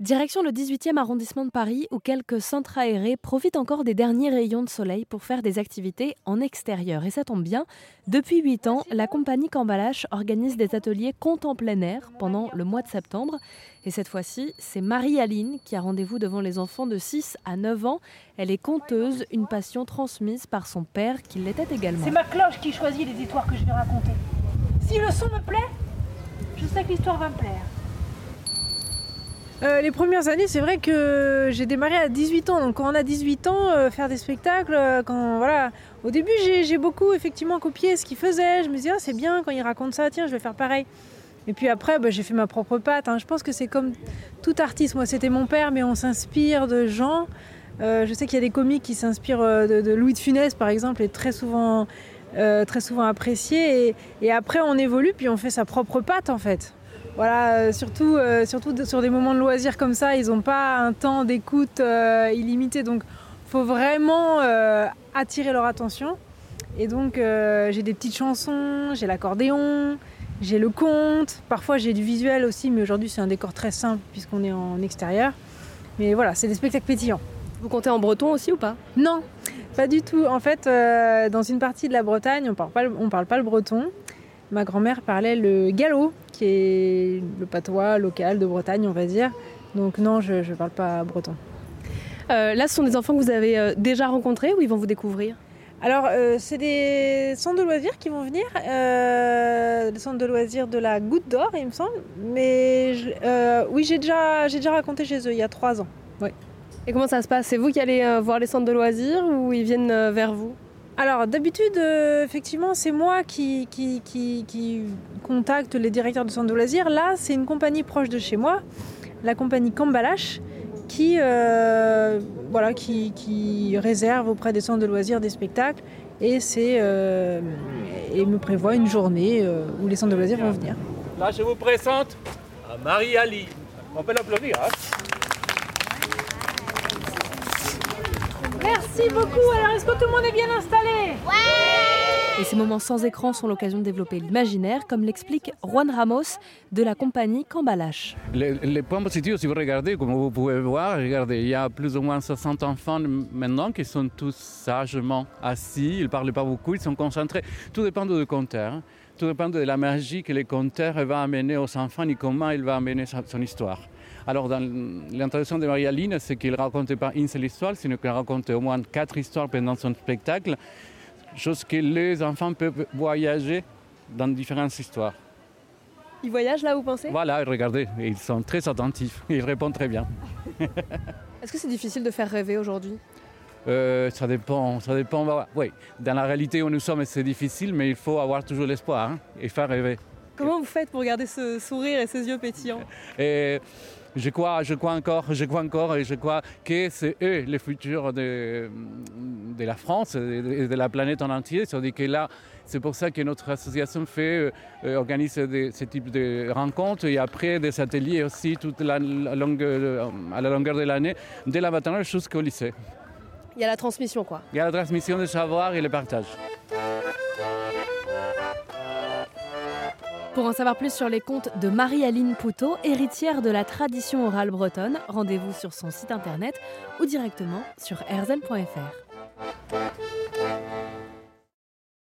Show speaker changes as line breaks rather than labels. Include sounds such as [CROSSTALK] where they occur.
Direction le 18e arrondissement de Paris où quelques centres aérés profitent encore des derniers rayons de soleil pour faire des activités en extérieur. Et ça tombe bien, depuis 8 ans, la compagnie Cambalache organise des ateliers compte en plein air pendant le mois de septembre. Et cette fois-ci, c'est Marie-Aline qui a rendez-vous devant les enfants de 6 à 9 ans. Elle est conteuse, une passion transmise par son père qui l'était également.
C'est ma cloche qui choisit les histoires que je vais raconter. Si le son me plaît, je sais que l'histoire va me plaire. Euh, les premières années, c'est vrai que j'ai démarré à 18 ans. Donc quand on a 18 ans, euh, faire des spectacles, euh, quand voilà, au début j'ai beaucoup effectivement copié ce qu'il faisait. Je me disais ah, c'est bien quand il raconte ça, tiens je vais faire pareil. Et puis après, bah, j'ai fait ma propre patte. Hein. Je pense que c'est comme tout artiste. Moi, c'était mon père, mais on s'inspire de gens. je sais qu'il y a des comiques qui s'inspirent de, Louis de Funès, par exemple, et très souvent, très souvent appréciés. Et, et après, on évolue, puis on fait sa propre patte, en fait. Voilà, euh, surtout, euh, surtout sur des moments de loisirs comme ça, ils n'ont pas un temps d'écoute euh, illimité. Donc, il faut vraiment attirer leur attention. Et donc, j'ai des petites chansons, j'ai l'accordéon, j'ai le conte. Parfois, j'ai du visuel aussi, mais aujourd'hui, c'est un décor très simple puisqu'on est en extérieur. Mais voilà, c'est des spectacles pétillants.
Vous comptez en breton aussi ou pas?
Non, pas du tout. En fait, dans une partie de la Bretagne, on ne parle pas le breton. Ma grand-mère parlait le gallo, qui est le patois local de Bretagne, on va dire. Donc non, je ne parle pas breton.
Euh, là, ce sont des enfants que vous avez euh, déjà rencontrés ou ils vont vous découvrir?
Alors, euh, c'est des centres de loisirs qui vont venir, euh, des centres de loisirs de la Goutte d'Or, il me semble. Mais oui, j'ai déjà, j'ai déjà raconté chez eux il y a trois ans.
Et comment ça se passe? C'est vous qui allez voir les centres de loisirs ou ils viennent vers vous?
Alors d'habitude, euh, effectivement, c'est moi qui, contacte les directeurs de centres de loisirs. Là, c'est une compagnie proche de chez moi, la compagnie Cambalache, qui, euh, voilà, qui, réserve auprès des centres de loisirs des spectacles et, euh, me prévoit une journée où les centres de loisirs vont venir.
Là, je vous présente Marie-Ali. On peut l'applaudir. Hein
Merci beaucoup. Alors, est-ce que tout le monde est bien installé?
Et ces moments sans écran sont l'occasion de développer l'imaginaire, comme l'explique Juan Ramos de la compagnie Cambalache.
Les, points positifs, si vous regardez, comme vous pouvez voir, regardez, il y a plus ou moins 60 enfants maintenant qui sont tous sagement assis, ils ne parlent pas beaucoup, ils sont concentrés. Tout dépend du compteur. Tout dépend de la magie que le conteur va amener aux enfants et comment il va amener son histoire. Alors, dans l'introduction de Marie-Aline, c'est qu'il ne racontait pas une seule histoire, sinon qu'il racontait au moins quatre histoires pendant son spectacle, chose que les enfants peuvent voyager dans différentes histoires.
Ils voyagent là, vous pensez?
Voilà, regardez, ils sont très attentifs, [LAUGHS] ils répondent très bien.
Est-ce que c'est difficile de faire rêver aujourd'hui?
Euh, ça dépend, ça dépend. Bah, oui, dans la réalité où nous sommes, c'est difficile, mais il faut avoir toujours l'espoir hein, et faire rêver.
Comment vous faites pour garder ce sourire et ces yeux pétillants? [LAUGHS]
Et je crois, je crois encore, je crois encore et je crois que c'est eux le futur de, de la France et de, la planète en entier. C'est-à-dire que là, c'est pour ça que notre association fait, euh, organise ce type de rencontres et après des ateliers aussi toute la longueur, à la longueur de l'année, dès la maternelle jusqu'au lycée.
Il y a la transmission quoi.
Il y a la transmission du savoir et le partage.
Pour en savoir plus sur les contes de Marie-Aline Poutot, héritière de la tradition orale bretonne, rendez-vous sur son site internet ou directement sur erzen.fr.